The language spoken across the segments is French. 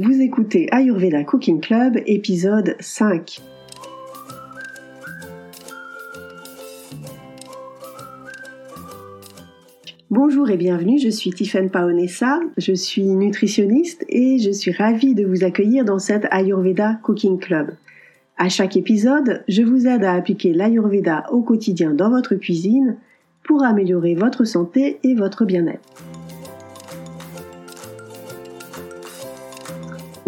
Vous écoutez Ayurveda Cooking Club, épisode 5. Bonjour et bienvenue, je suis Tiffaine Paonessa, je suis nutritionniste et je suis ravie de vous accueillir dans cet Ayurveda Cooking Club. À chaque épisode, je vous aide à appliquer l'Ayurveda au quotidien dans votre cuisine pour améliorer votre santé et votre bien-être.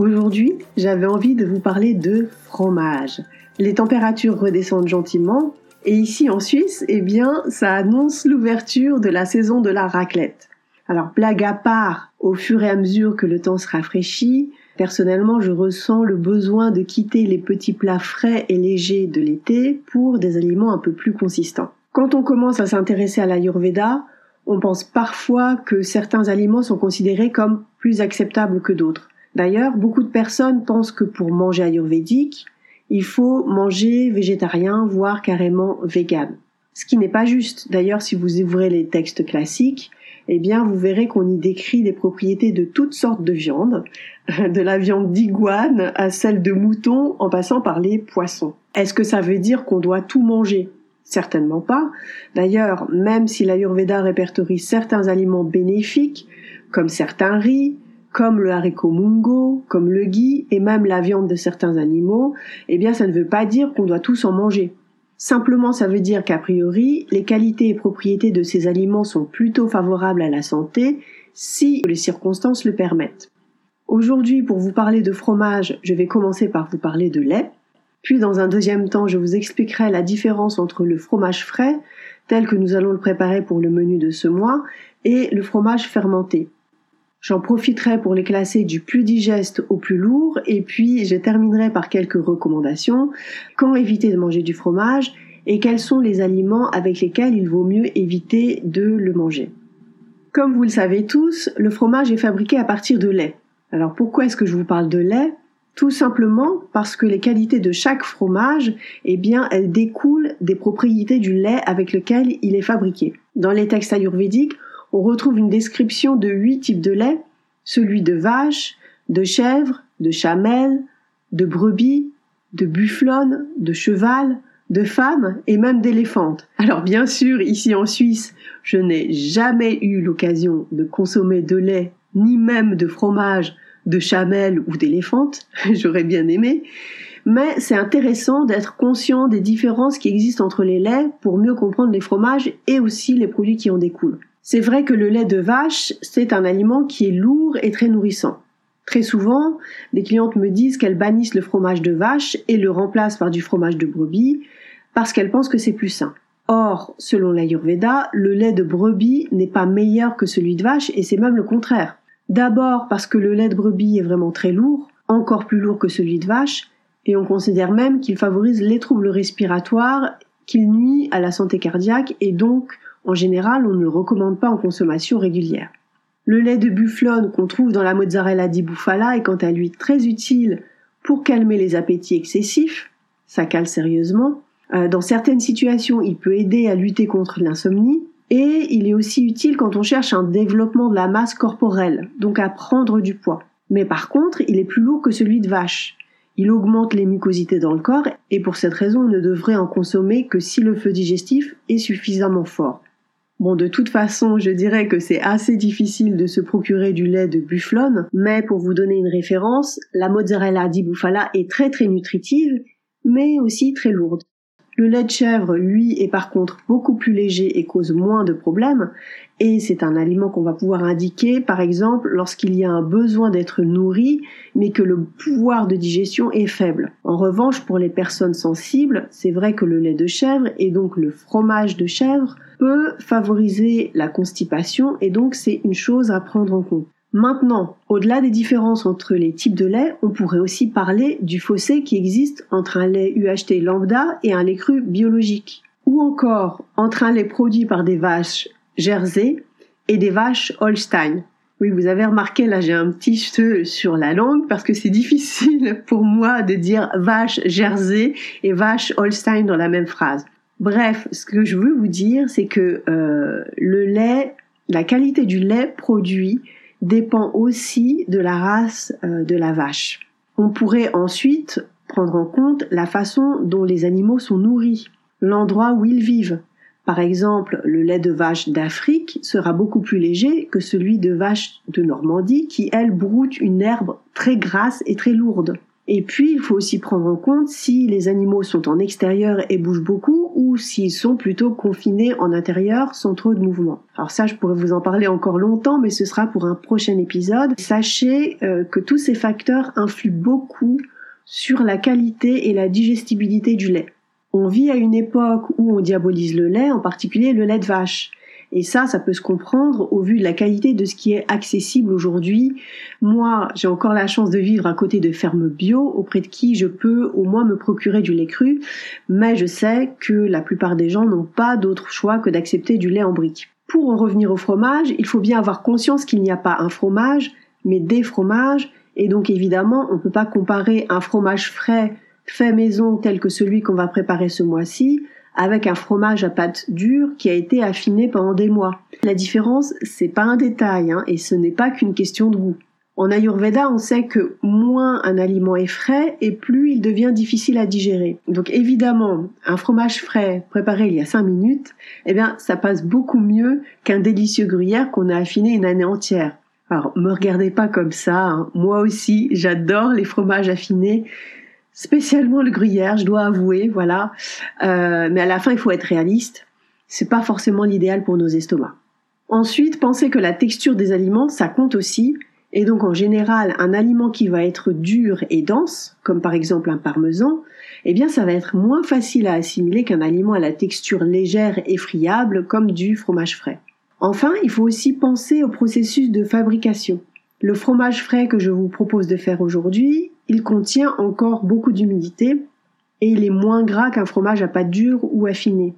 Aujourd'hui, j'avais envie de vous parler de fromage. Les températures redescendent gentiment et ici en Suisse, eh bien, ça annonce l'ouverture de la saison de la raclette. Alors, blague à part, au fur et à mesure que le temps se rafraîchit, personnellement, je ressens le besoin de quitter les petits plats frais et légers de l'été pour des aliments un peu plus consistants. Quand on commence à s'intéresser à l'Ayurveda, on pense parfois que certains aliments sont considérés comme plus acceptables que d'autres. D'ailleurs, beaucoup de personnes pensent que pour manger ayurvédique, il faut manger végétarien, voire carrément vegan. Ce qui n'est pas juste. D'ailleurs, si vous ouvrez les textes classiques, eh bien, vous verrez qu'on y décrit les propriétés de toutes sortes de viandes, de la viande d'iguane à celle de mouton, en passant par les poissons. Est-ce que ça veut dire qu'on doit tout manger? Certainement pas. D'ailleurs, même si l'Ayurveda répertorie certains aliments bénéfiques, comme certains riz, comme le haricot mungo, comme le ghee et même la viande de certains animaux, eh bien ça ne veut pas dire qu'on doit tous en manger. Simplement ça veut dire qu'a priori, les qualités et propriétés de ces aliments sont plutôt favorables à la santé si les circonstances le permettent. Aujourd'hui, pour vous parler de fromage, je vais commencer par vous parler de lait. Puis dans un deuxième temps, je vous expliquerai la différence entre le fromage frais, tel que nous allons le préparer pour le menu de ce mois, et le fromage fermenté. J'en profiterai pour les classer du plus digeste au plus lourd et puis je terminerai par quelques recommandations. Quand éviter de manger du fromage et quels sont les aliments avec lesquels il vaut mieux éviter de le manger? Comme vous le savez tous, le fromage est fabriqué à partir de lait. Alors pourquoi est-ce que je vous parle de lait? Tout simplement parce que les qualités de chaque fromage, eh bien, elles découlent des propriétés du lait avec lequel il est fabriqué. Dans les textes ayurvédiques, on retrouve une description de huit types de lait, celui de vache, de chèvre, de chamelle, de brebis, de bufflonne, de cheval, de femme et même d'éléphante. Alors bien sûr, ici en Suisse, je n'ai jamais eu l'occasion de consommer de lait, ni même de fromage de chamelle ou d'éléphante, j'aurais bien aimé, mais c'est intéressant d'être conscient des différences qui existent entre les laits pour mieux comprendre les fromages et aussi les produits qui en découlent. C'est vrai que le lait de vache, c'est un aliment qui est lourd et très nourrissant. Très souvent, des clientes me disent qu'elles bannissent le fromage de vache et le remplacent par du fromage de brebis parce qu'elles pensent que c'est plus sain. Or, selon l'Ayurveda, le lait de brebis n'est pas meilleur que celui de vache et c'est même le contraire. D'abord parce que le lait de brebis est vraiment très lourd, encore plus lourd que celui de vache, et on considère même qu'il favorise les troubles respiratoires, qu'il nuit à la santé cardiaque et donc en général, on ne le recommande pas en consommation régulière. Le lait de bufflone qu'on trouve dans la mozzarella di bufala est quant à lui très utile pour calmer les appétits excessifs, ça cale sérieusement. Euh, dans certaines situations, il peut aider à lutter contre l'insomnie et il est aussi utile quand on cherche un développement de la masse corporelle, donc à prendre du poids. Mais par contre, il est plus lourd que celui de vache. Il augmente les mucosités dans le corps et pour cette raison, on ne devrait en consommer que si le feu digestif est suffisamment fort. Bon, de toute façon, je dirais que c'est assez difficile de se procurer du lait de bufflone, mais pour vous donner une référence, la mozzarella di bufala est très très nutritive, mais aussi très lourde. Le lait de chèvre, lui, est par contre beaucoup plus léger et cause moins de problèmes, et c'est un aliment qu'on va pouvoir indiquer, par exemple, lorsqu'il y a un besoin d'être nourri, mais que le pouvoir de digestion est faible. En revanche, pour les personnes sensibles, c'est vrai que le lait de chèvre, et donc le fromage de chèvre, peut favoriser la constipation, et donc c'est une chose à prendre en compte. Maintenant, au-delà des différences entre les types de lait, on pourrait aussi parler du fossé qui existe entre un lait UHT lambda et un lait cru biologique. Ou encore entre un lait produit par des vaches Jersey et des vaches Holstein. Oui, vous avez remarqué, là j'ai un petit cheveu sur la langue parce que c'est difficile pour moi de dire vache Jersey et vache Holstein dans la même phrase. Bref, ce que je veux vous dire, c'est que euh, le lait, la qualité du lait produit dépend aussi de la race euh, de la vache. On pourrait ensuite prendre en compte la façon dont les animaux sont nourris, l'endroit où ils vivent. Par exemple, le lait de vache d'Afrique sera beaucoup plus léger que celui de vache de Normandie qui, elle, broute une herbe très grasse et très lourde. Et puis, il faut aussi prendre en compte si les animaux sont en extérieur et bougent beaucoup ou s'ils sont plutôt confinés en intérieur sans trop de mouvement. Alors ça, je pourrais vous en parler encore longtemps, mais ce sera pour un prochain épisode. Sachez euh, que tous ces facteurs influent beaucoup sur la qualité et la digestibilité du lait. On vit à une époque où on diabolise le lait, en particulier le lait de vache. Et ça, ça peut se comprendre au vu de la qualité de ce qui est accessible aujourd'hui. Moi, j'ai encore la chance de vivre à côté de fermes bio auprès de qui je peux au moins me procurer du lait cru, mais je sais que la plupart des gens n'ont pas d'autre choix que d'accepter du lait en brique. Pour en revenir au fromage, il faut bien avoir conscience qu'il n'y a pas un fromage, mais des fromages, et donc évidemment, on ne peut pas comparer un fromage frais fait maison tel que celui qu'on va préparer ce mois-ci avec un fromage à pâte dure qui a été affiné pendant des mois. La différence, c'est pas un détail, hein, et ce n'est pas qu'une question de goût. En Ayurveda, on sait que moins un aliment est frais et plus il devient difficile à digérer. Donc évidemment, un fromage frais préparé il y a 5 minutes, eh bien, ça passe beaucoup mieux qu'un délicieux gruyère qu'on a affiné une année entière. Alors, me regardez pas comme ça. Hein. Moi aussi, j'adore les fromages affinés spécialement le gruyère, je dois avouer, voilà. Euh, mais à la fin, il faut être réaliste. C'est pas forcément l'idéal pour nos estomacs. Ensuite, pensez que la texture des aliments, ça compte aussi. Et donc, en général, un aliment qui va être dur et dense, comme par exemple un parmesan, eh bien, ça va être moins facile à assimiler qu'un aliment à la texture légère et friable, comme du fromage frais. Enfin, il faut aussi penser au processus de fabrication. Le fromage frais que je vous propose de faire aujourd'hui, il contient encore beaucoup d'humidité et il est moins gras qu'un fromage à pâte dure ou affiné.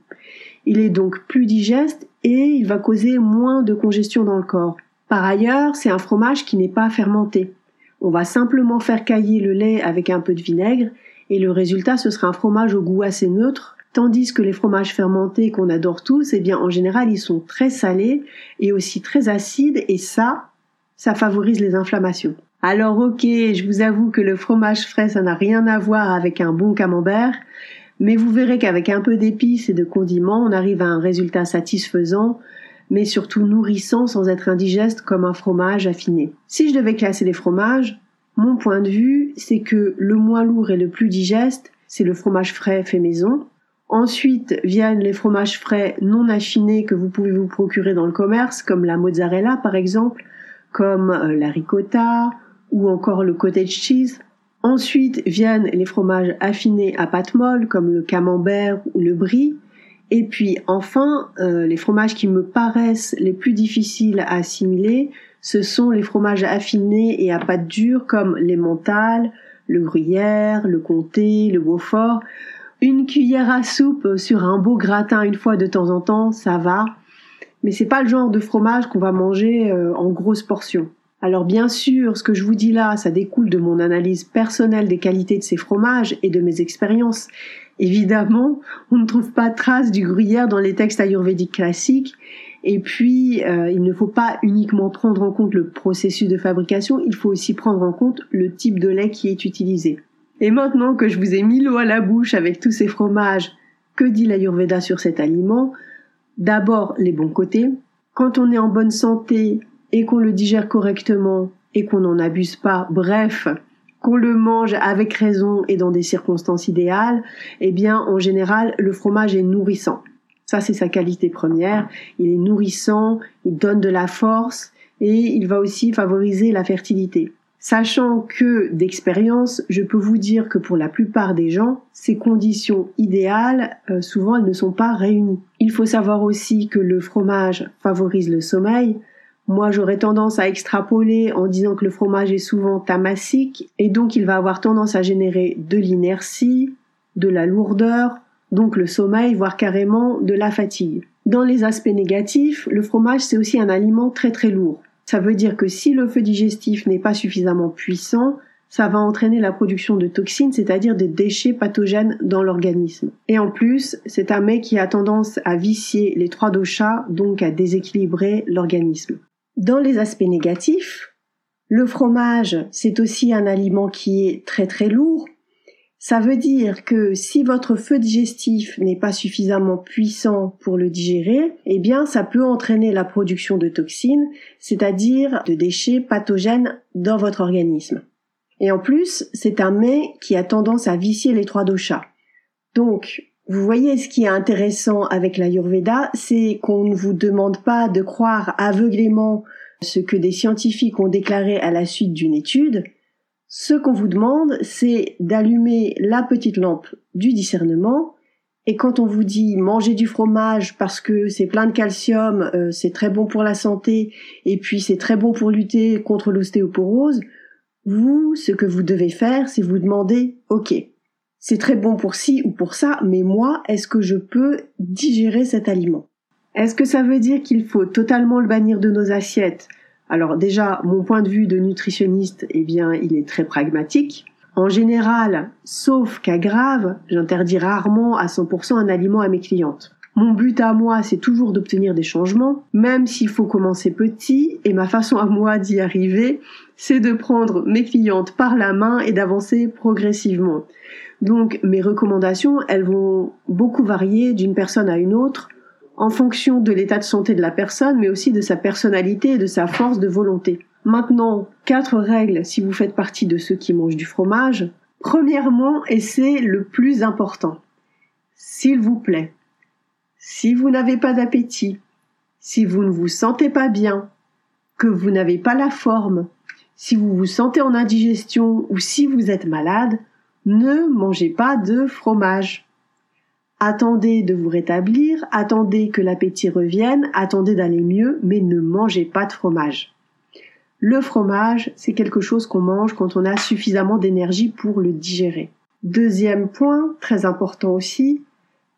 Il est donc plus digeste et il va causer moins de congestion dans le corps. Par ailleurs, c'est un fromage qui n'est pas fermenté. On va simplement faire cailler le lait avec un peu de vinaigre et le résultat ce sera un fromage au goût assez neutre, tandis que les fromages fermentés qu'on adore tous, eh bien en général ils sont très salés et aussi très acides et ça, ça favorise les inflammations. Alors ok, je vous avoue que le fromage frais, ça n'a rien à voir avec un bon camembert, mais vous verrez qu'avec un peu d'épices et de condiments, on arrive à un résultat satisfaisant, mais surtout nourrissant sans être indigeste comme un fromage affiné. Si je devais classer les fromages, mon point de vue, c'est que le moins lourd et le plus digeste, c'est le fromage frais fait maison. Ensuite viennent les fromages frais non affinés que vous pouvez vous procurer dans le commerce, comme la mozzarella par exemple, comme euh, la ricotta, ou encore le cottage cheese. Ensuite viennent les fromages affinés à pâte molle comme le camembert ou le brie. Et puis enfin, euh, les fromages qui me paraissent les plus difficiles à assimiler, ce sont les fromages affinés et à pâte dure comme les mentales, le gruyère, le comté, le beaufort. Une cuillère à soupe sur un beau gratin une fois de temps en temps, ça va. Mais c'est pas le genre de fromage qu'on va manger euh, en grosses portions. Alors bien sûr, ce que je vous dis là, ça découle de mon analyse personnelle des qualités de ces fromages et de mes expériences. Évidemment, on ne trouve pas trace du gruyère dans les textes ayurvédiques classiques. Et puis, euh, il ne faut pas uniquement prendre en compte le processus de fabrication, il faut aussi prendre en compte le type de lait qui est utilisé. Et maintenant que je vous ai mis l'eau à la bouche avec tous ces fromages, que dit l'Ayurveda sur cet aliment? D'abord, les bons côtés. Quand on est en bonne santé, et qu'on le digère correctement et qu'on n'en abuse pas, bref, qu'on le mange avec raison et dans des circonstances idéales, eh bien, en général, le fromage est nourrissant. Ça, c'est sa qualité première. Il est nourrissant, il donne de la force et il va aussi favoriser la fertilité. Sachant que d'expérience, je peux vous dire que pour la plupart des gens, ces conditions idéales, euh, souvent elles ne sont pas réunies. Il faut savoir aussi que le fromage favorise le sommeil, moi, j'aurais tendance à extrapoler en disant que le fromage est souvent tamassique et donc il va avoir tendance à générer de l'inertie, de la lourdeur, donc le sommeil, voire carrément de la fatigue. Dans les aspects négatifs, le fromage c'est aussi un aliment très très lourd. Ça veut dire que si le feu digestif n'est pas suffisamment puissant, ça va entraîner la production de toxines, c'est-à-dire des déchets pathogènes dans l'organisme. Et en plus, c'est un mets qui a tendance à vicier les trois doshas, donc à déséquilibrer l'organisme. Dans les aspects négatifs, le fromage, c'est aussi un aliment qui est très très lourd. Ça veut dire que si votre feu digestif n'est pas suffisamment puissant pour le digérer, eh bien ça peut entraîner la production de toxines, c'est-à-dire de déchets pathogènes dans votre organisme. Et en plus, c'est un mets qui a tendance à vicier les trois doshas. Donc, vous voyez, ce qui est intéressant avec l'Ayurveda, c'est qu'on ne vous demande pas de croire aveuglément ce que des scientifiques ont déclaré à la suite d'une étude. Ce qu'on vous demande, c'est d'allumer la petite lampe du discernement. Et quand on vous dit manger du fromage parce que c'est plein de calcium, euh, c'est très bon pour la santé, et puis c'est très bon pour lutter contre l'ostéoporose, vous, ce que vous devez faire, c'est vous demander, ok, c'est très bon pour ci ou pour ça, mais moi, est-ce que je peux digérer cet aliment? Est-ce que ça veut dire qu'il faut totalement le bannir de nos assiettes? Alors déjà, mon point de vue de nutritionniste, eh bien, il est très pragmatique. En général, sauf cas grave, j'interdis rarement à 100% un aliment à mes clientes. Mon but à moi, c'est toujours d'obtenir des changements, même s'il faut commencer petit, et ma façon à moi d'y arriver, c'est de prendre mes clientes par la main et d'avancer progressivement. Donc mes recommandations, elles vont beaucoup varier d'une personne à une autre en fonction de l'état de santé de la personne, mais aussi de sa personnalité et de sa force de volonté. Maintenant, quatre règles si vous faites partie de ceux qui mangent du fromage. Premièrement, et c'est le plus important, s'il vous plaît, si vous n'avez pas d'appétit, si vous ne vous sentez pas bien, que vous n'avez pas la forme, si vous vous sentez en indigestion ou si vous êtes malade, ne mangez pas de fromage. Attendez de vous rétablir, attendez que l'appétit revienne, attendez d'aller mieux, mais ne mangez pas de fromage. Le fromage, c'est quelque chose qu'on mange quand on a suffisamment d'énergie pour le digérer. Deuxième point, très important aussi,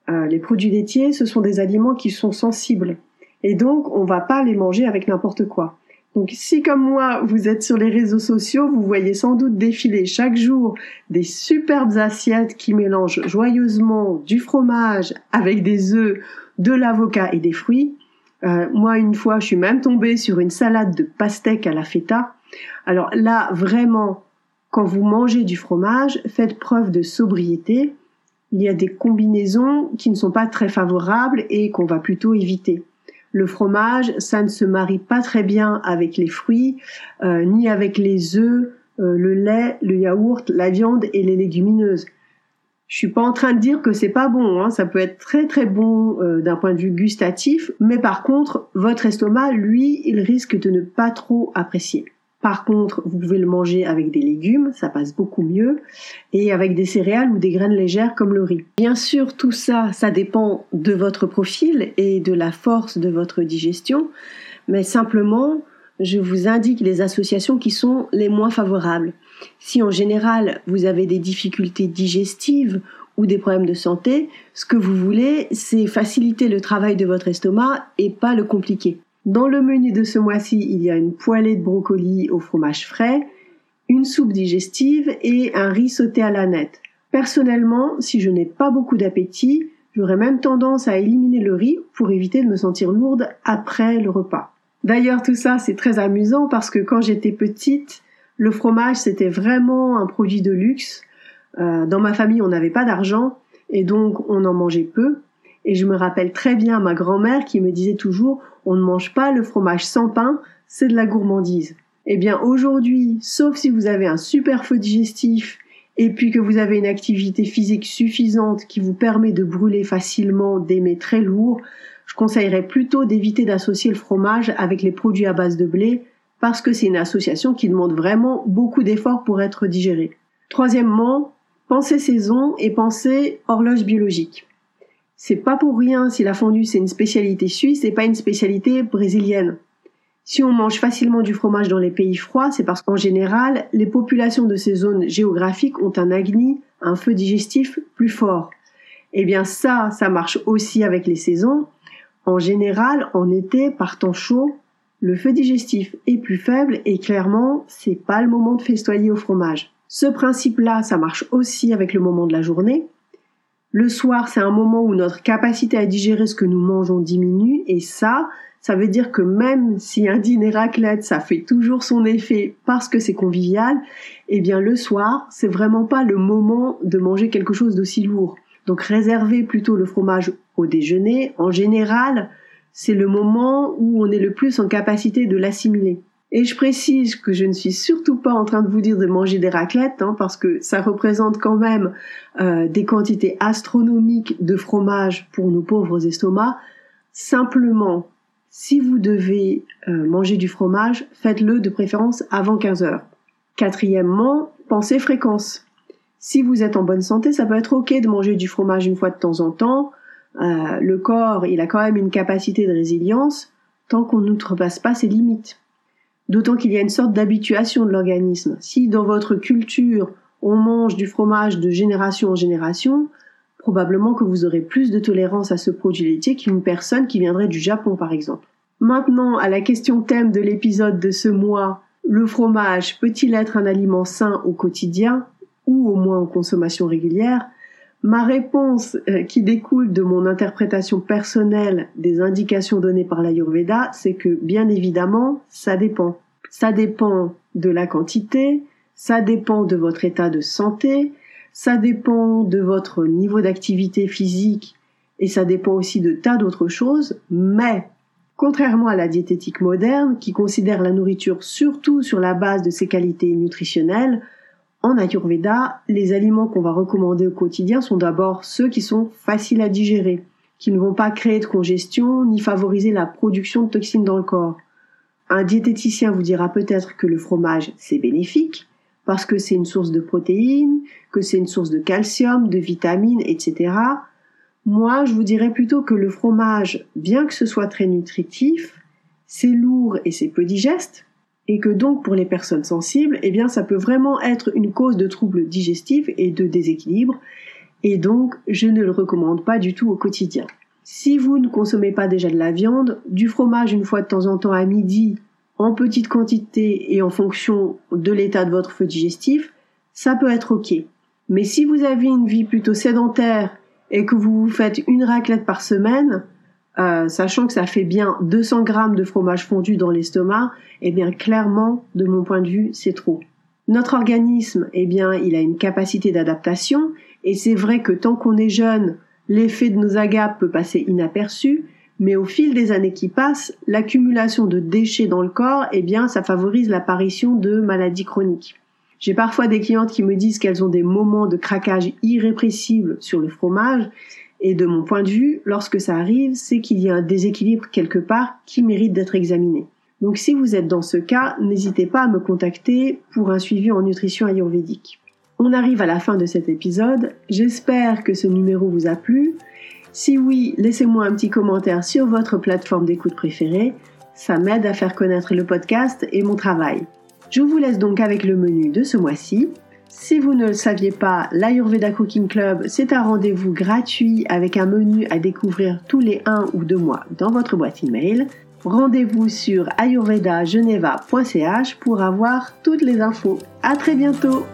euh, les produits laitiers, ce sont des aliments qui sont sensibles. Et donc, on va pas les manger avec n'importe quoi. Donc, si comme moi, vous êtes sur les réseaux sociaux, vous voyez sans doute défiler chaque jour des superbes assiettes qui mélangent joyeusement du fromage avec des œufs, de l'avocat et des fruits. Euh, moi, une fois, je suis même tombée sur une salade de pastèque à la feta. Alors là, vraiment, quand vous mangez du fromage, faites preuve de sobriété il y a des combinaisons qui ne sont pas très favorables et qu'on va plutôt éviter. Le fromage, ça ne se marie pas très bien avec les fruits, euh, ni avec les œufs, euh, le lait, le yaourt, la viande et les légumineuses. Je suis pas en train de dire que c'est pas bon, hein. ça peut être très très bon euh, d'un point de vue gustatif, mais par contre, votre estomac, lui, il risque de ne pas trop apprécier. Par contre, vous pouvez le manger avec des légumes, ça passe beaucoup mieux, et avec des céréales ou des graines légères comme le riz. Bien sûr, tout ça, ça dépend de votre profil et de la force de votre digestion, mais simplement, je vous indique les associations qui sont les moins favorables. Si en général vous avez des difficultés digestives ou des problèmes de santé, ce que vous voulez, c'est faciliter le travail de votre estomac et pas le compliquer. Dans le menu de ce mois-ci, il y a une poêlée de brocoli au fromage frais, une soupe digestive et un riz sauté à la nette. Personnellement, si je n'ai pas beaucoup d'appétit, j'aurais même tendance à éliminer le riz pour éviter de me sentir lourde après le repas. D'ailleurs, tout ça, c'est très amusant parce que quand j'étais petite, le fromage, c'était vraiment un produit de luxe. Euh, dans ma famille, on n'avait pas d'argent et donc on en mangeait peu. Et je me rappelle très bien ma grand-mère qui me disait toujours on ne mange pas le fromage sans pain, c'est de la gourmandise. Eh bien aujourd'hui, sauf si vous avez un super feu digestif et puis que vous avez une activité physique suffisante qui vous permet de brûler facilement des mets très lourds, je conseillerais plutôt d'éviter d'associer le fromage avec les produits à base de blé parce que c'est une association qui demande vraiment beaucoup d'efforts pour être digérée. Troisièmement, pensez saison et pensez horloge biologique. C'est pas pour rien si la fondue c'est une spécialité suisse et pas une spécialité brésilienne. Si on mange facilement du fromage dans les pays froids, c'est parce qu'en général, les populations de ces zones géographiques ont un agni, un feu digestif plus fort. Eh bien ça, ça marche aussi avec les saisons. En général, en été, par temps chaud, le feu digestif est plus faible et clairement, c'est pas le moment de festoyer au fromage. Ce principe-là, ça marche aussi avec le moment de la journée. Le soir, c'est un moment où notre capacité à digérer ce que nous mangeons diminue et ça, Ça veut dire que même si un dîner raclette, ça fait toujours son effet parce que c'est convivial, eh bien le soir, c'est vraiment pas le moment de manger quelque chose d'aussi lourd. Donc réservez plutôt le fromage au déjeuner. En général, c'est le moment où on est le plus en capacité de l'assimiler. Et je précise que je ne suis surtout pas en train de vous dire de manger des raclettes, hein, parce que ça représente quand même euh, des quantités astronomiques de fromage pour nos pauvres estomacs. Simplement, si vous devez euh, manger du fromage, faites-le de préférence avant 15 heures. Quatrièmement, pensez fréquence. Si vous êtes en bonne santé, ça peut être ok de manger du fromage une fois de temps en temps. Euh, le corps, il a quand même une capacité de résilience tant qu'on n'outrepasse pas ses limites. D'autant qu'il y a une sorte d'habituation de l'organisme. Si dans votre culture, on mange du fromage de génération en génération, probablement que vous aurez plus de tolérance à ce produit laitier qu'une personne qui viendrait du Japon par exemple. Maintenant, à la question thème de l'épisode de ce mois, le fromage peut-il être un aliment sain au quotidien ou au moins en consommation régulière? Ma réponse euh, qui découle de mon interprétation personnelle des indications données par l'Ayurveda, c'est que bien évidemment, ça dépend. Ça dépend de la quantité, ça dépend de votre état de santé, ça dépend de votre niveau d'activité physique et ça dépend aussi de tas d'autres choses, mais contrairement à la diététique moderne qui considère la nourriture surtout sur la base de ses qualités nutritionnelles, en Ayurveda, les aliments qu'on va recommander au quotidien sont d'abord ceux qui sont faciles à digérer, qui ne vont pas créer de congestion ni favoriser la production de toxines dans le corps. Un diététicien vous dira peut-être que le fromage c'est bénéfique, parce que c'est une source de protéines, que c'est une source de calcium, de vitamines, etc. Moi, je vous dirais plutôt que le fromage, bien que ce soit très nutritif, c'est lourd et c'est peu digeste, et que donc pour les personnes sensibles, eh bien ça peut vraiment être une cause de troubles digestifs et de déséquilibre, et donc je ne le recommande pas du tout au quotidien. Si vous ne consommez pas déjà de la viande, du fromage une fois de temps en temps à midi en petite quantité et en fonction de l'état de votre feu digestif, ça peut être ok. Mais si vous avez une vie plutôt sédentaire et que vous faites une raclette par semaine, euh, sachant que ça fait bien 200 grammes de fromage fondu dans l'estomac, eh bien clairement, de mon point de vue, c'est trop. Notre organisme, eh bien, il a une capacité d'adaptation, et c'est vrai que tant qu'on est jeune, l'effet de nos agapes peut passer inaperçu, mais au fil des années qui passent, l'accumulation de déchets dans le corps, eh bien, ça favorise l'apparition de maladies chroniques. J'ai parfois des clientes qui me disent qu'elles ont des moments de craquage irrépressibles sur le fromage, et de mon point de vue, lorsque ça arrive, c'est qu'il y a un déséquilibre quelque part qui mérite d'être examiné. Donc si vous êtes dans ce cas, n'hésitez pas à me contacter pour un suivi en nutrition ayurvédique. On arrive à la fin de cet épisode. J'espère que ce numéro vous a plu. Si oui, laissez-moi un petit commentaire sur votre plateforme d'écoute préférée. Ça m'aide à faire connaître le podcast et mon travail. Je vous laisse donc avec le menu de ce mois-ci. Si vous ne le saviez pas, l'Ayurveda Cooking Club, c'est un rendez-vous gratuit avec un menu à découvrir tous les 1 ou 2 mois dans votre boîte email. Rendez-vous sur ayurvedageneva.ch pour avoir toutes les infos. À très bientôt!